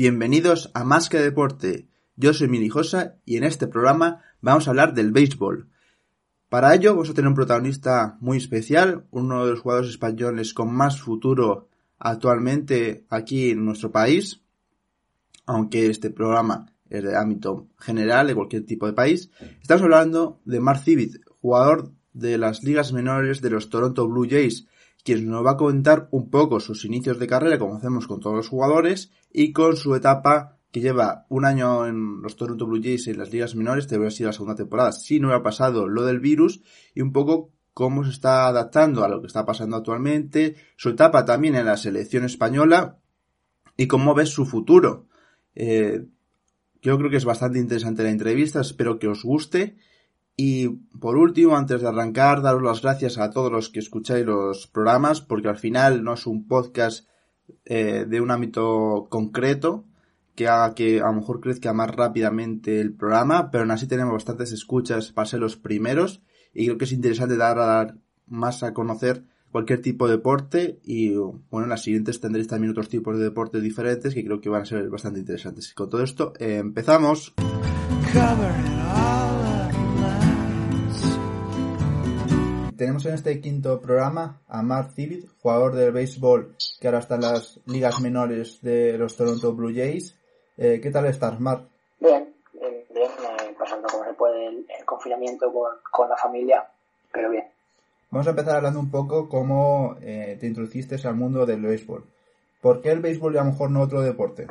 Bienvenidos a Más que Deporte. Yo soy Minijosa y en este programa vamos a hablar del béisbol. Para ello vamos a tener un protagonista muy especial, uno de los jugadores españoles con más futuro actualmente aquí en nuestro país, aunque este programa es de ámbito general de cualquier tipo de país. Estamos hablando de Mark Civit, jugador de las ligas menores de los Toronto Blue Jays, quien nos va a comentar un poco sus inicios de carrera, como hacemos con todos los jugadores, y con su etapa que lleva un año en los Toronto Blue Jays en las ligas menores, debe sido la segunda temporada, si no ha pasado lo del virus, y un poco cómo se está adaptando a lo que está pasando actualmente, su etapa también en la selección española, y cómo ves su futuro. Eh, yo creo que es bastante interesante la entrevista, espero que os guste. Y por último, antes de arrancar, daros las gracias a todos los que escucháis los programas, porque al final no es un podcast eh, de un ámbito concreto que haga que a lo mejor crezca más rápidamente el programa, pero aún así tenemos bastantes escuchas para ser los primeros y creo que es interesante dar, a dar más a conocer cualquier tipo de deporte y bueno, en las siguientes tendréis también otros tipos de deportes diferentes que creo que van a ser bastante interesantes. Y con todo esto empezamos. Tenemos en este quinto programa a Mark Civit, jugador de béisbol que ahora está en las ligas menores de los Toronto Blue Jays. Eh, ¿Qué tal estás, Mark? Bien, bien, bien eh, pasando como se puede el, confinamiento con, con, la familia, pero bien. Vamos a empezar hablando un poco cómo eh, te introduciste al mundo del béisbol. ¿Por qué el béisbol y a lo mejor no otro deporte?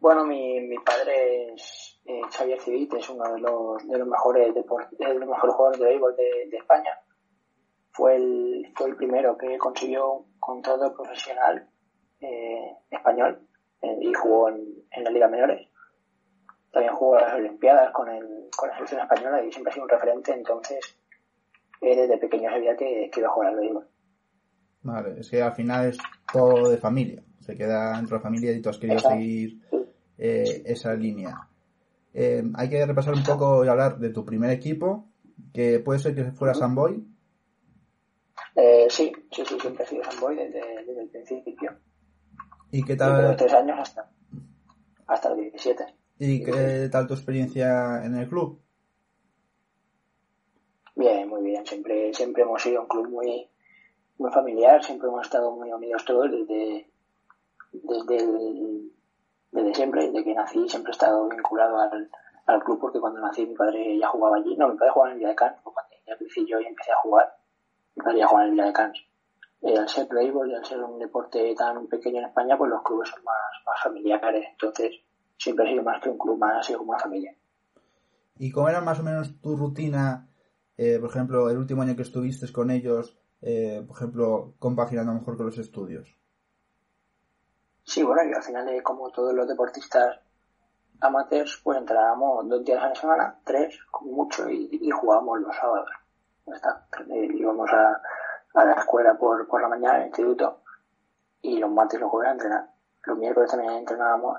Bueno, mi, mi padre es eh, Xavier Civit es uno de los, de los mejores de los mejores jugadores de béisbol de, España. Fue el, fue el primero que consiguió un contrato profesional eh, español eh, y jugó en, en la Liga Menores. También jugó a las Olimpiadas con, el, con la selección española y siempre ha sido un referente, entonces desde pequeño sabía que, que iba a jugar al béisbol. Vale, es que al final es todo de familia, se queda dentro de la familia y tú has querido seguir esa línea. Eh, hay que repasar un poco y hablar de tu primer equipo, que puede ser que fuera Samboy. Eh, sí, sí, sí, siempre he sido Samboy desde, desde el principio. ¿Y qué tal? Desde los tres años hasta, hasta los 17. ¿Y qué tal tu experiencia en el club? Bien, muy bien. Siempre, siempre hemos sido un club muy, muy familiar, siempre hemos estado muy unidos todos desde, desde el desde siempre, desde que nací, siempre he estado vinculado al, al club porque cuando nací mi padre ya jugaba allí. No, mi padre jugaba en el Villa de Cans, cuando ya crecí yo y empecé a jugar, mi padre ya jugaba en el Villa de Cans. Eh, al ser béisbol y al ser un deporte tan pequeño en España, pues los clubes son más, más familiares, entonces siempre ha sido más que un club, más ha sido como una familia. ¿Y cómo era más o menos tu rutina, eh, por ejemplo, el último año que estuviste con ellos, eh, por ejemplo, compaginando mejor con los estudios? Sí, bueno, y al final, eh, como todos los deportistas amateurs, pues entrábamos dos días a la semana, tres, como mucho, y, jugábamos los sábados. Ya está. Eh, íbamos a, la escuela por, la mañana, al instituto, y los martes los jueves a entrenar. Los miércoles también entrenábamos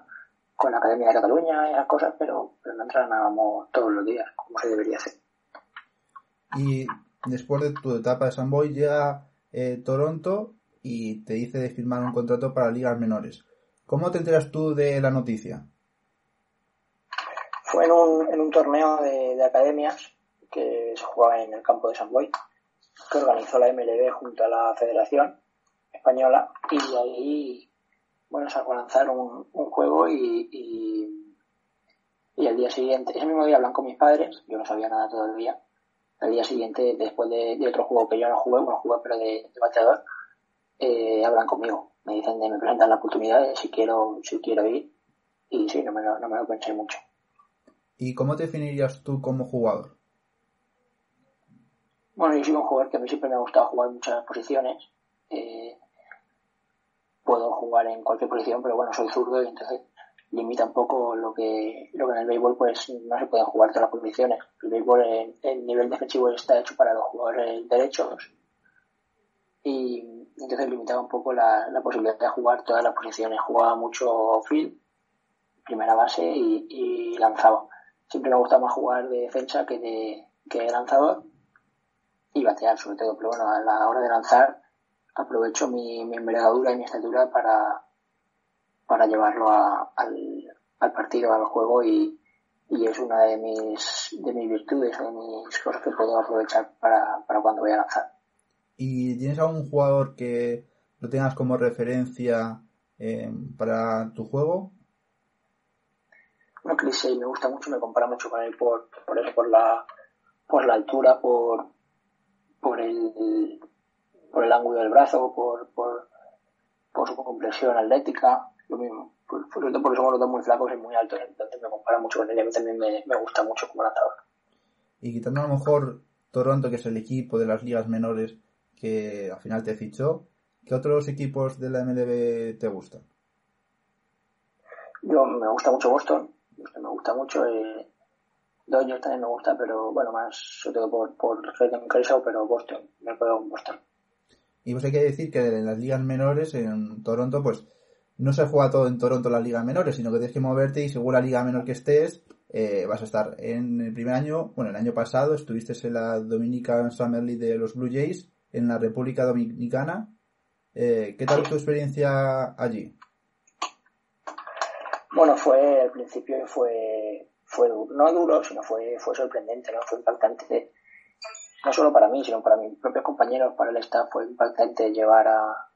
con la Academia de Cataluña y esas cosas, pero, pero no entrenábamos todos los días, como se debería hacer. Y después de tu etapa de Samboy llega eh, Toronto y te dice de firmar un contrato para ligas menores. ¿Cómo te enteras tú de la noticia? Fue en un, en un torneo de, academias que se jugaba en el campo de San Boy, que organizó la MLB junto a la Federación Española y ahí, bueno, sacó a lanzar un, un juego y, y, al día siguiente, ese mismo día hablan con mis padres, yo no sabía nada todavía, al día siguiente, después de, otro juego que yo no jugué, bueno, jugué pero de, de bateador, eh, hablan conmigo. Me dicen de me presentan la oportunidad de si quiero, si quiero ir. Y sí, no me, lo, no me lo pensé mucho. ¿Y cómo te definirías tú como jugador? Bueno, yo soy un jugador que a mí siempre me ha gustado jugar en muchas posiciones. Eh, puedo jugar en cualquier posición, pero bueno, soy zurdo y entonces limita un poco lo que, lo que en el béisbol pues no se pueden jugar todas las posiciones. El béisbol, el, el nivel defensivo está hecho para los jugadores derechos y entonces limitaba un poco la, la, posibilidad de jugar todas las posiciones. Jugaba mucho field, primera base y, lanzaba. Siempre me gustaba más jugar de defensa que de, que lanzador y batear sobre todo, pero bueno, a la hora de lanzar aprovecho mi, mi envergadura y mi estatura para, para llevarlo al, al partido, al juego y, y es una de mis, de mis virtudes de mis cosas que puedo aprovechar para, para cuando voy a lanzar. ¿Y tienes algún jugador que lo tengas como referencia eh, para tu juego? Bueno, Chris me gusta mucho, me compara mucho con él por, por eso, por la, por la altura, por, por el, por el ángulo del brazo, por, por, por su compresión atlética, lo mismo. Por, por, porque somos los dos muy flacos y muy altos, entonces me compara mucho con él y a mí también me, me gusta mucho como lanzador. Y quitando a lo mejor Toronto, que es el equipo de las ligas menores que al final te fichó, ¿qué otros equipos de la MLB te gustan? Yo me gusta mucho Boston, me gusta mucho. Eh, Dodgers también me gusta, pero bueno, más sobre todo por, por Clayton Kershaw, pero Boston, me puedo con Boston. Y pues hay que decir que en las ligas menores, en Toronto, pues no se juega todo en Toronto las ligas menores, sino que tienes que moverte y según la liga menor que estés, eh, vas a estar en el primer año, bueno, el año pasado estuviste en la Dominican Summer League de los Blue Jays, en la República Dominicana. Eh, ¿Qué tal tu experiencia allí? Bueno, fue, al principio fue, fue no duro, sino fue, fue sorprendente, ¿no? Fue impactante, no solo para mí, sino para mis propios compañeros, para el staff, fue impactante llevar a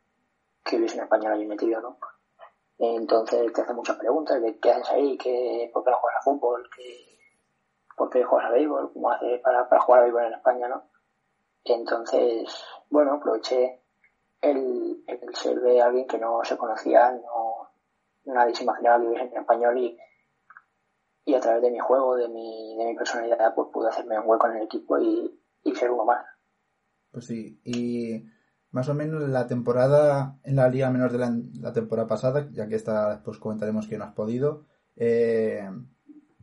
que hubiese un español allí metido, ¿no? Entonces te hacen muchas preguntas de qué haces ahí, qué, por qué no juegas a fútbol, qué, por qué juegas a béisbol, cómo haces para, para jugar a béisbol en España, ¿no? Entonces, bueno, aproveché el, el ser de alguien que no se conocía, no, nadie se imaginaba que hubiese en español y, y a través de mi juego, de mi, de mi personalidad, pues pude hacerme un hueco en el equipo y, y ser uno más. Pues sí, y más o menos la temporada en la liga menor de la, temporada pasada, ya que esta pues comentaremos que no has podido, eh,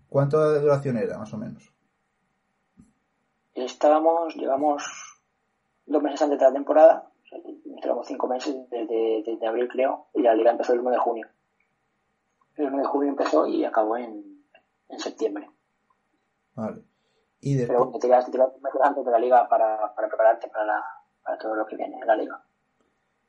¿cuánto de duración era más o menos? Estábamos, llevamos dos meses antes de la temporada, o cinco meses desde, desde abril creo, y la liga empezó el 1 de junio el 1 de julio empezó y acabó en, en septiembre. Vale. Y después... Pero bueno, te tiras, meses antes de la liga para, para prepararte para, la, para todo lo que viene en la liga.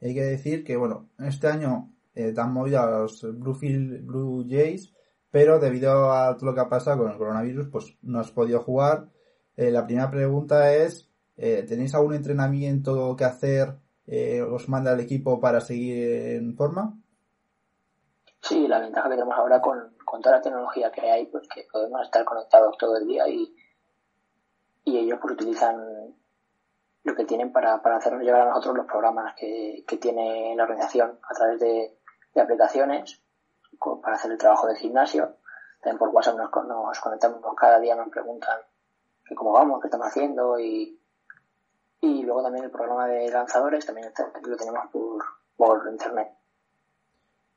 Hay que decir que, bueno, este año eh, te han movido a los Bluefield Blue Jays, pero debido a todo lo que ha pasado con el coronavirus, pues no has podido jugar. Eh, la primera pregunta es, eh, ¿tenéis algún entrenamiento que hacer? Eh, ¿Os manda el equipo para seguir en forma? Sí, la ventaja que tenemos ahora con, con toda la tecnología que hay, pues que podemos estar conectados todo el día y, y ellos pues utilizan lo que tienen para, para hacernos llegar a nosotros los programas que, que tiene la organización a través de, de aplicaciones para hacer el trabajo de gimnasio. También por WhatsApp nos, nos conectamos cada día, nos preguntan que cómo vamos, qué estamos haciendo y, y luego también el programa de lanzadores también lo tenemos por, por internet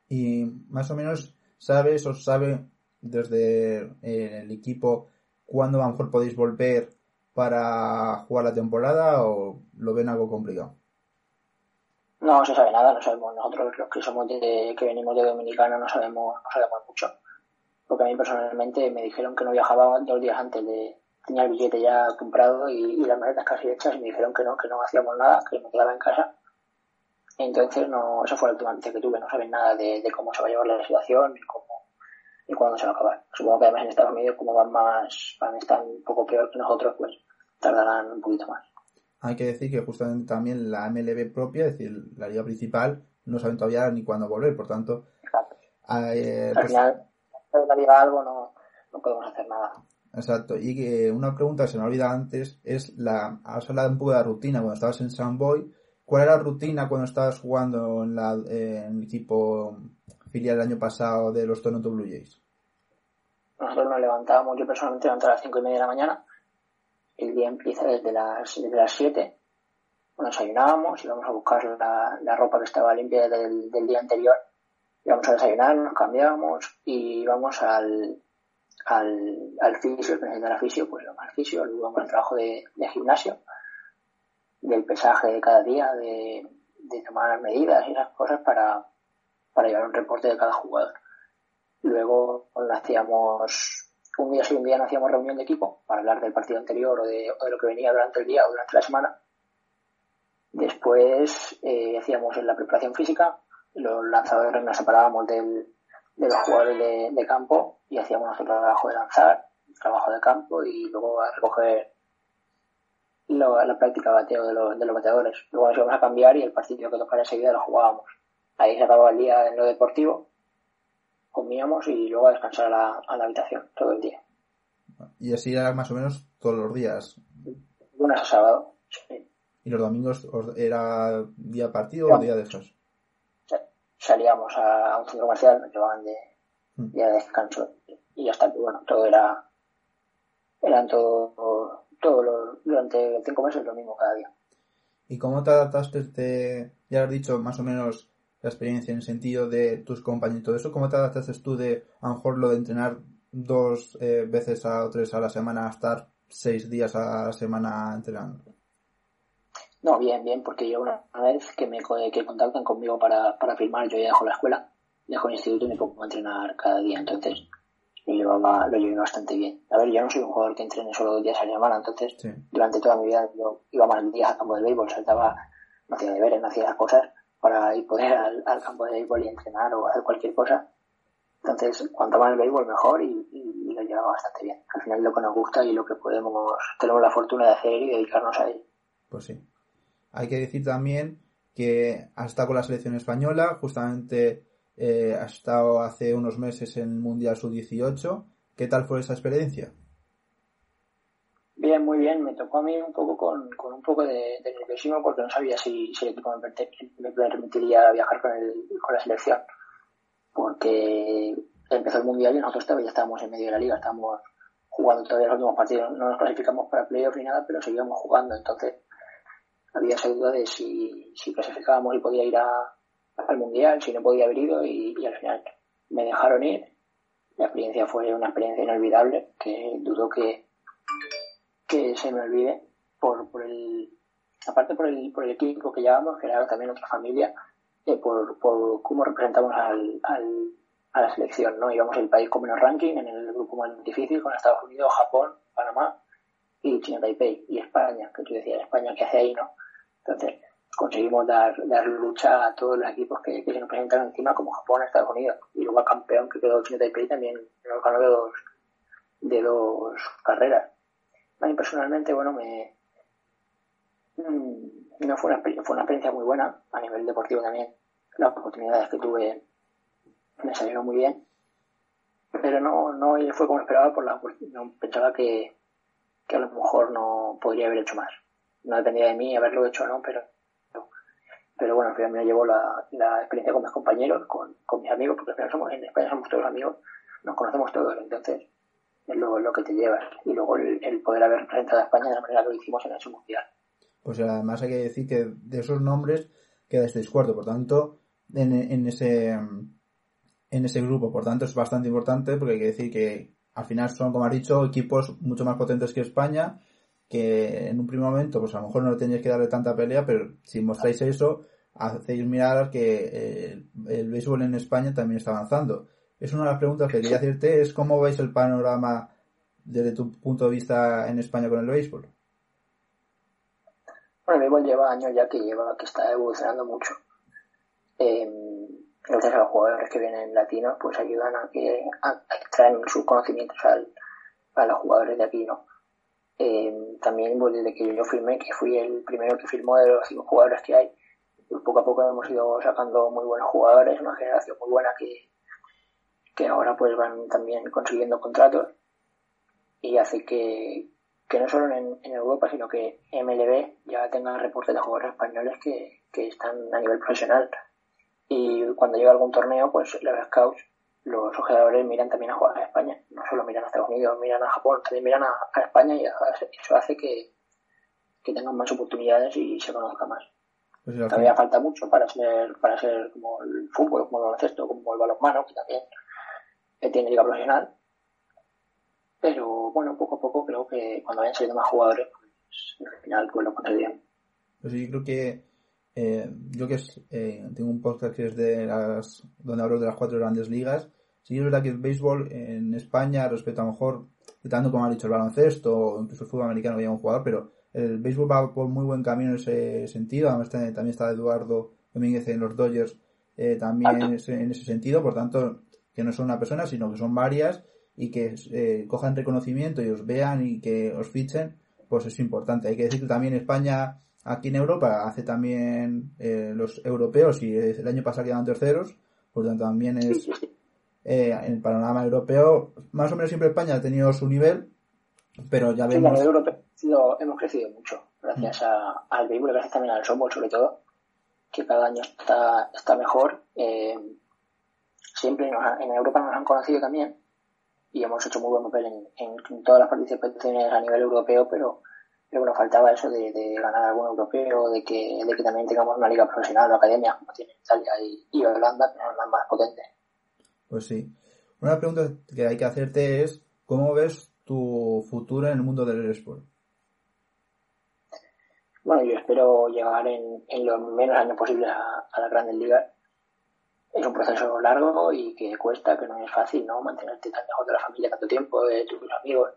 y más o menos sabes o sabe desde eh, el equipo cuándo a lo mejor podéis volver para jugar la temporada o lo ven algo complicado? No se sabe nada, no sabemos. Nosotros los que somos de, que venimos de Dominicana no sabemos, no sabemos mucho. Porque a mí personalmente me dijeron que no viajaba dos días antes de tenía el billete ya comprado y, y las maletas casi hechas y me dijeron que no, que no hacíamos nada, que me quedaba en casa entonces, no, esa fue la última noticia que tuve. No saben nada de, cómo se va a llevar la situación ni cómo ni cuándo se va a acabar. Supongo que además en Estados Unidos, como van más, van a estar un poco peor que nosotros, pues tardarán un poquito más. Hay que decir que justamente también la MLB propia, es decir, la liga principal, no saben todavía ni cuándo volver, por tanto. Exacto. Eh, Al pues final, la liga algo, no, no podemos hacer nada. Exacto. Y que una pregunta que se me olvida antes es la, has hablado un poco de la rutina cuando estabas en Sunboy ¿Cuál era la rutina cuando estabas jugando en, la, el equipo filial el año pasado de los Toronto Blue Jays? Nosotros nos levantábamos, yo personalmente levantaba a las cinco y media de la mañana. El día empieza desde las, desde las 7. Nos desayunábamos, íbamos a buscar la, la ropa que estaba limpia del, del, día anterior. Íbamos a desayunar, nos cambiábamos y íbamos al, al, al fisio, el presidente del fisio, pues al fisio, luego íbamos al trabajo de, de gimnasio del pesaje de cada día, de, de tomar medidas y esas cosas para, para llevar un reporte de cada jugador. Luego hacíamos, un día sí, un día no hacíamos reunión de equipo para hablar del partido anterior o de, o de lo que venía durante el día o durante la semana. Después eh, hacíamos en la preparación física, los lanzadores nos separábamos del, de los jugadores de, de campo y hacíamos nuestro trabajo de lanzar, trabajo de campo y luego a recoger la práctica bateo de los, de los bateadores. Luego nos íbamos a cambiar y el partido que tocara enseguida lo jugábamos. Ahí se acababa el día en lo deportivo, comíamos y luego a descansar a la, a la habitación todo el día. Y así era más o menos todos los días. Lunes a sábado, sí. ¿Y los domingos era día partido o día de esos? Salíamos a un centro comercial, nos llevaban de mm. de descanso y hasta que, bueno, todo era, eran todo, todo durante cinco meses lo mismo cada día. ¿Y cómo te adaptaste, de, ya has dicho más o menos la experiencia en el sentido de tus compañeros y todo eso, cómo te adaptaste tú de, a lo mejor lo de entrenar dos eh, veces a, o tres a la semana a estar seis días a la semana entrenando? No, bien, bien, porque yo una vez que me que contactan conmigo para, para firmar, yo ya dejo la escuela, dejo el instituto y me pongo a entrenar cada día, entonces lo llevaba, lo llevé bastante bien. A ver, yo no soy un jugador que entrene solo dos días a la semana, entonces durante toda mi vida yo iba más días al campo de béisbol, saltaba, no hacía deberes, no hacía las cosas para ir poder al, al campo de béisbol y entrenar o hacer cualquier cosa. Entonces, cuanto más el béisbol, mejor y, y, lo llevaba bastante bien. Al final, lo que nos gusta y lo que podemos, tenemos la fortuna de hacer y dedicarnos a él. Pues sí. Hay que decir también que has estado con la selección española, justamente eh, has estado hace unos meses en el Mundial Sub-18. ¿Qué tal fue esa experiencia? Bien, muy bien. Me tocó a mí un poco con, con un poco de, de nerviosismo porque no sabía si, si el equipo me, permitiría viajar con, el, con la selección. Porque empezó el Mundial y nosotros todavía estábamos en medio de la liga, estábamos jugando todavía los últimos partidos. No nos clasificamos para playoff ni nada, pero seguíamos jugando. Entonces había esa duda de si, si clasificábamos y podía ir a, al mundial, si no podía haber ido y, al final me dejaron ir. La experiencia fue una experiencia inolvidable que dudo que, que se me olvide por, por el aparte por el, por el equipo que llevamos, que era también otra familia, eh, por, por cómo representamos al, al, a la selección, ¿no? Íbamos el país con menos ranking en el grupo más difícil con Estados Unidos, Japón, Panamá y China Taipei y España, que tú decías, España, ¿qué hace ahí, no? Entonces, conseguimos dar, dar lucha a todos los equipos que, se nos presentaron encima, como Japón, Estados Unidos. Y luego al campeón que quedó China Taipei también nos ganó de dos, de dos carreras. A mí personalmente, bueno, me, mm, no fue una, fue una experiencia muy buena a nivel deportivo también. Las oportunidades que tuve me salieron muy bien. Pero no, no fue como esperaba por la no pensaba que, que a lo mejor no podría haber hecho más no dependía de mí haberlo hecho o no, pero, pero bueno, al final me llevo la, la experiencia con mis compañeros, con, con mis amigos, porque al final somos, en España somos todos amigos, nos conocemos todos, entonces es lo, lo que te llevas. Y luego el, poder haber representado a España de la manera que lo hicimos en ese mundial. Pues además hay que decir que de esos nombres quedasteis cuarto, por tanto, en, en ese en ese grupo, por tanto es bastante importante porque hay que decir que al final son, como has dicho, equipos mucho más potentes que España que en un primer momento, pues a lo mejor no tenéis que darle tanta pelea, pero si mostráis eso, hacéis mirar que eh, el béisbol en España también está avanzando. Es una de las preguntas que quería hacerte, es cómo veis el panorama desde tu punto de vista en España con el béisbol. Bueno, el béisbol lleva años ya que lleva, que está evolucionando mucho. Eh, gracias a los jugadores que vienen latinos, pues ayudan a que a, traen sus conocimientos al, a los jugadores de aquí, ¿no? Eh, también desde que yo firmé, que fui el primero que firmó de los cinco jugadores que hay, pues, poco a poco hemos ido sacando muy buenos jugadores, una generación muy buena que, que ahora pues van también consiguiendo contratos y hace que, que no solo en, Europa, sino que MLB ya tenga reportes de jugadores españoles que, que están a nivel profesional. Y cuando llega algún torneo, pues los scouts los ojeadores miran también a jugar a España, solo miran a Estados Unidos, miran a Japón, también miran a, España y eso hace que, que, tengan más oportunidades y se conozca más. Pues Todavía falta mucho para ser, para ser como el fútbol, como el baloncesto, como el balonmano, que también tiene liga profesional. Pero bueno, poco a poco creo que cuando vayan saliendo más jugadores, pues al final pues lo conseguirán. Pues yo creo que eh, yo que eh, tengo un podcast que es de las donde hablo de las cuatro grandes ligas Sí es verdad que el béisbol en España, respecto a lo mejor, tanto como ha dicho el baloncesto o incluso el fútbol americano, había un jugador, pero el béisbol va por muy buen camino en ese sentido. Además, también está Eduardo Domínguez en los Dodgers, eh, también en ese, sentido. Por tanto, que no son una persona, sino que son varias y que eh, cojan reconocimiento y os vean y que os fichen, pues es importante. Hay que decir que también España, aquí en Europa, hace también eh, los europeos y el año pasado quedaron terceros, por lo tanto también es eh, en el panorama europeo, más o menos siempre España ha tenido su nivel, pero ya vemos... Sí, hemos crecido mucho, gracias a, al vehículo, gracias también al software sobre todo, que cada año está, está mejor. Eh, siempre en Europa nos han conocido también y hemos hecho muy buen papel en, en, todas las participaciones a nivel europeo, pero, pero bueno, faltaba eso de, de, ganar algún europeo, de que, de que también tengamos una liga profesional o academia como tiene Italia y, y Holanda, que son las más potentes. Pues sí. Una pregunta que hay que hacerte es, ¿cómo ves tu futuro en el mundo del sport? Bueno, yo espero llegar en, los menos años posibles a, a las grandes ligas. Es un proceso largo y que cuesta, que no es fácil, ¿no? Mantenerte tan lejos de la familia tanto tiempo, de tus amigos,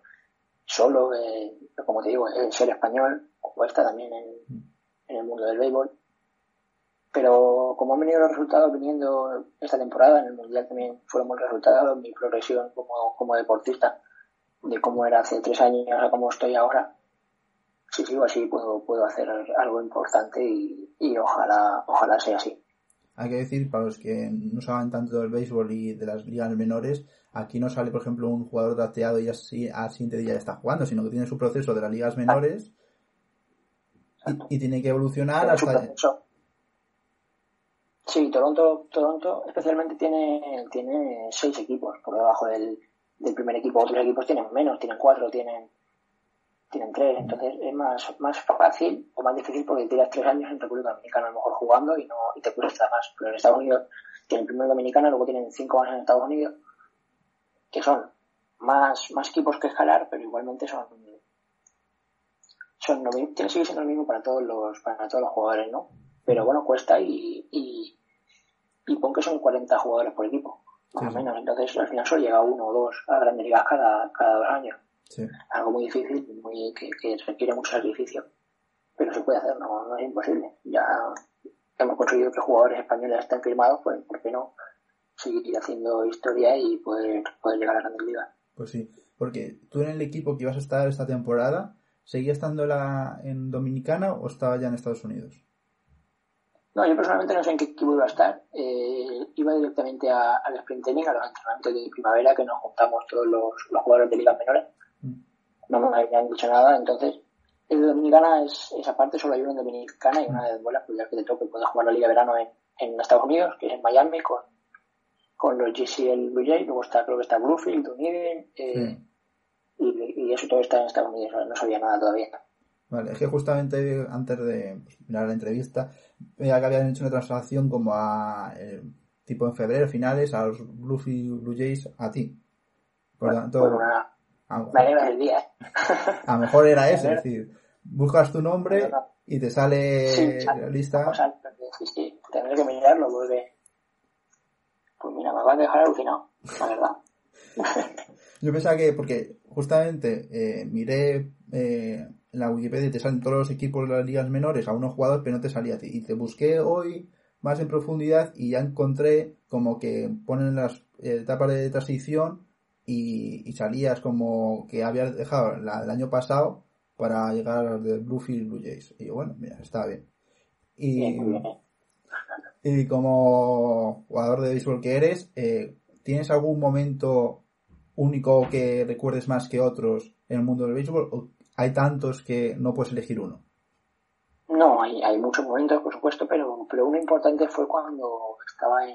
solo, eh, como te digo, el ser español cuesta también en el mundo del béisbol pero como han venido los resultados viniendo esta temporada, en el Mundial también fueron buenos resultados, mi progresión como, como deportista, de cómo era hace tres años a cómo estoy ahora, si sigo así puedo, puedo hacer algo importante y, y ojalá, ojalá sea así. Hay que decir, para los que no saben tanto del béisbol y de las ligas menores, aquí no sale, por ejemplo, un jugador drafteado y así al siguiente día ya está jugando, sino que tiene su proceso de las ligas menores y, tiene que evolucionar hasta... Sí, Toronto, Toronto especialmente tiene, tiene seis equipos por debajo del, del primer equipo. Otros equipos tienen menos, tienen cuatro, tienen, tienen tres. Entonces es más, más fácil o más difícil porque tiras tres años en República Dominicana a lo mejor jugando y no y te cuesta más. Pero en Estados Unidos tienen primero Dominicana, luego tienen cinco años en Estados Unidos, que son más, más equipos que escalar, pero igualmente son son lo mismo, que siendo lo mismo para todos los, para todos los jugadores, ¿no? Pero bueno, cuesta y, y y pon que son 40 jugadores por equipo, más o menos. Entonces al final solo llega uno o dos a grandes ligas cada, cada dos años. Algo muy difícil, muy, que, que, requiere mucho sacrificio. Pero se puede hacer, no, no es imposible. Ya hemos conseguido que jugadores españoles estén firmados, pues ¿por qué no seguir haciendo historia y poder, poder llegar a grandes ligas? Pues sí, porque tú en el equipo que ibas a estar esta temporada, ¿seguías estando la, en Dominicana o estaba ya en Estados Unidos? No, yo personalmente no sé en qué equipo iba a estar. Eh, iba directamente al sprint training, a los entrenamientos de primavera, que nos juntamos todos los, jugadores de ligas menores. Mm. No me habían dicho nada, entonces el de Dominicana es esa parte, solo hay uno en Dominicana y una de vuelas, pues ya que te toque puedes jugar la Liga de Verano en, en Estados Unidos, que es en Miami, con, con los GCL Blue Jays, luego está, creo que está Bluefield, Dunedin, eh, y, y, eso todo está en Estados Unidos, no sabía nada todavía. Vale, es que justamente antes de pues, mirar la entrevista, veía que habían hecho una transacción como a, eh, tipo en febrero, finales, a los Blue Jays, a ti. Por lo tanto, a, me el día. a lo mejor era eso, es decir, buscas tu nombre y te sale la lista. Sí, sí, tendré que mirarlo porque, pues mira, me va a dejar alucinado, la verdad. Yo pensaba que, porque justamente eh, miré eh, en la Wikipedia te salen todos los equipos de las ligas menores a unos jugadores, pero no te salía a ti. Y te busqué hoy más en profundidad y ya encontré como que ponen las etapas de transición y, salías como que habías dejado la del año pasado para llegar de Bluefield Blue Jays. Y bueno, mira, está bien. Y, y como jugador de béisbol que eres, eh, ¿tienes algún momento único que recuerdes más que otros en el mundo del béisbol? Hay tantos que no puedes elegir uno. No, hay, hay muchos momentos, por supuesto, pero, pero uno importante fue cuando estaba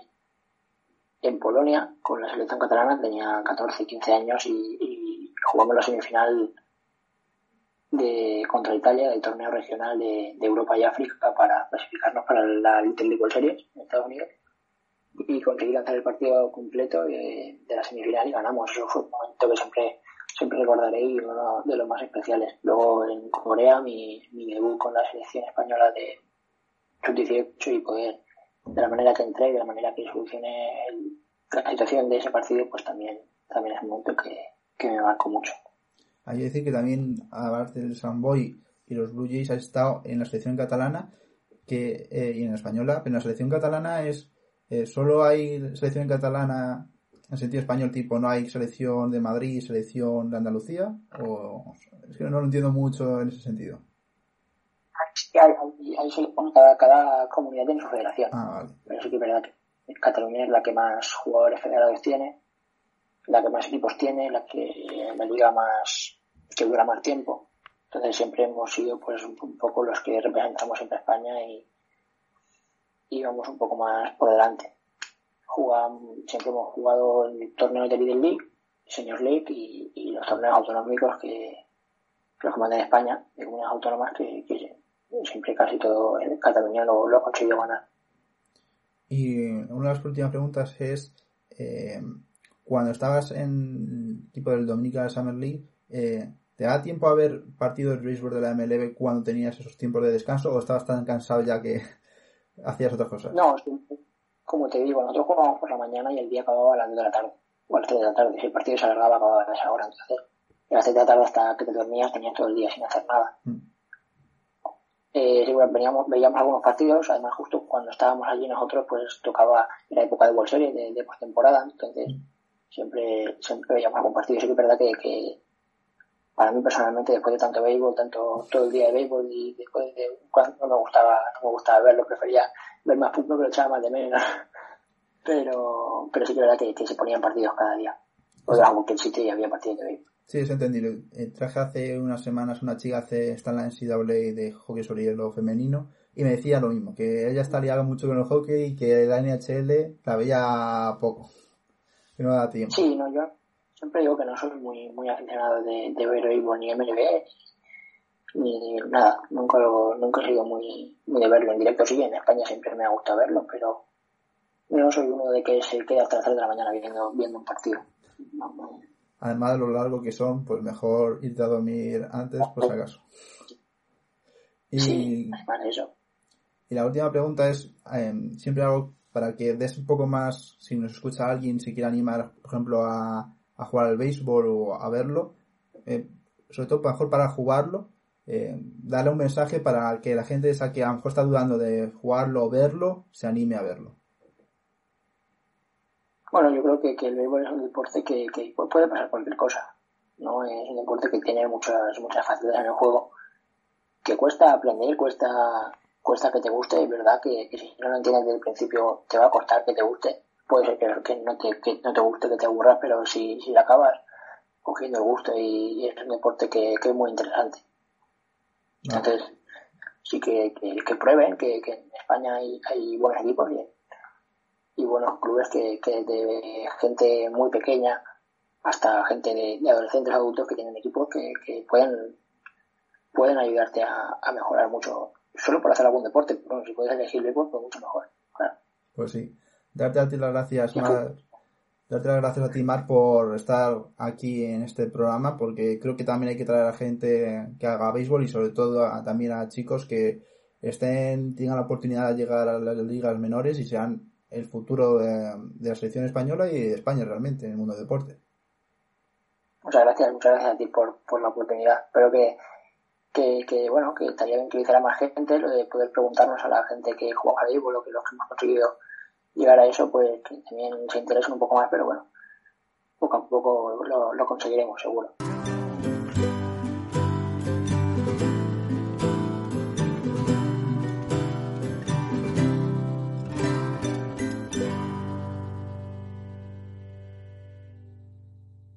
en, Polonia con la selección catalana, tenía 14, 15 años y, y jugamos la semifinal de contra Italia del torneo regional de, Europa y África para clasificarnos para la Little League Series en Estados Unidos y conseguir hacer el partido completo de, de, la semifinal y ganamos. Eso fue un momento que siempre siempre recordaré y uno de los más especiales. Luego en Corea, mi, debut con la selección española de sub-18 y poder, de la manera que entré, de la manera que solucioné la situación de ese partido, pues también, también es un momento que, que me marcó mucho. Hay que decir que también, aparte del Samboy y los Blue Jays, ha estado en la selección catalana que, eh, y en española, pero en la selección catalana es, eh, solo hay selección catalana en sentido español, tipo, no hay selección de Madrid, selección de Andalucía, o es que no lo entiendo mucho en ese sentido. Hay, hay, hay cada, cada, comunidad tiene su federación. Ah, vale. Pero sí que es verdad que Cataluña es la que más jugadores federados tiene, la que más equipos tiene, la que la liga más que dura más tiempo. Entonces siempre hemos sido pues un poco los que representamos siempre a España y, y vamos un poco más por delante. Jugamos, siempre hemos jugado en torneos de Little League, Senior League y, y los torneos autonómicos que, que los mandan en España, de unas autónomas que, que, siempre casi todo en Cataluña lo, lo ha conseguido ganar. Y una de las últimas preguntas es, eh, cuando estabas en tipo del Dominica Summer League, eh, ¿te da tiempo a ver partidos de béisbol de la MLB cuando tenías esos tiempos de descanso o estabas tan cansado ya que hacías otras cosas? No, como te digo, nosotros jugábamos por la mañana y el día acababa a las 2 de la tarde, o a las 3 de la tarde. Si el partido se alargaba, acababa a esa hora. Entonces, a las 3 de la tarde hasta que te dormías tenías todo el día sin hacer nada. Mm. Eh, sí, veníamos, veíamos algunos partidos, además justo cuando estábamos allí nosotros pues tocaba la época de World Series, de, de postemporada, entonces mm. siempre, siempre veíamos algún partido. Sí que es verdad que, que para mí personalmente después de tanto béisbol, tanto todo el día de béisbol y después de cuando no me gustaba, no me gustaba verlo, prefería ver más fútbol que lo echaba más de menos. Pero, pero sí que es verdad que, que se ponían partidos cada día. O de algún sitio y había partidos de béisbol. Sí, es entendido. Eh, traje hace unas semanas una chica hace, está en la NCAA de hockey sobre hielo femenino y me decía lo mismo, que ella está liada mucho con el hockey y que la NHL la veía poco, que no da tiempo. Sí, no, yo siempre digo que no soy muy muy aficionado de, de ver béisbol ni MLB ni nada, nunca lo, nunca he sido muy, muy de verlo en directo, sí, en España siempre me ha gustado verlo, pero no soy uno de que se quede hasta las 3 de la mañana viendo, viendo un partido. Además de lo largo que son, pues mejor irte a dormir antes, por si acaso. Y, sí, eso. Y la última pregunta es, em, siempre algo para que des un poco más, si nos escucha alguien, si quiere animar, por ejemplo, a, a jugar al béisbol o a verlo, eh, sobre todo mejor para jugarlo, eh, darle un mensaje para que la gente que a lo mejor está dudando de jugarlo o verlo, se anime a verlo. Bueno, yo creo que, el béisbol es un deporte que, puede pasar cualquier cosa. ¿no? Es un deporte que tiene muchas, muchas facilidades en el juego, que cuesta aprender, cuesta, cuesta que te guste, es verdad que, que si no lo entiendes desde el principio te va a costar que te guste, puede ser que, que, no, te, que no te guste, que te aburras, pero si, si acabas cogiendo el gusto y, es un deporte que, que es muy interesante. Entonces, sí que, que, prueben que, que, en España hay, hay buenos equipos y, y buenos clubes que, que de gente muy pequeña hasta gente de, adolescentes adultos que tienen equipos que, que pueden pueden ayudarte a, a, mejorar mucho solo por hacer algún deporte pero si puedes elegir el deporte pues mucho mejor claro. pues sí darte a ti las gracias Mar, darte las gracias a ti Mar por estar aquí en este programa porque creo que también hay que traer a gente que haga béisbol y sobre todo también a chicos que estén tengan la oportunidad de llegar a las ligas menores y sean el futuro de, la selección española y de España realmente en el mundo del deporte. Muchas gracias, muchas gracias a ti por, por la oportunidad. Espero que, que, que, bueno, que estaría bien que lo hiciera más gente, lo de poder preguntarnos a la gente que juega al béisbol o que los que hemos conseguido llegar a eso, pues que también se interesen un poco más, pero bueno, poco a poco lo, lo conseguiremos seguro.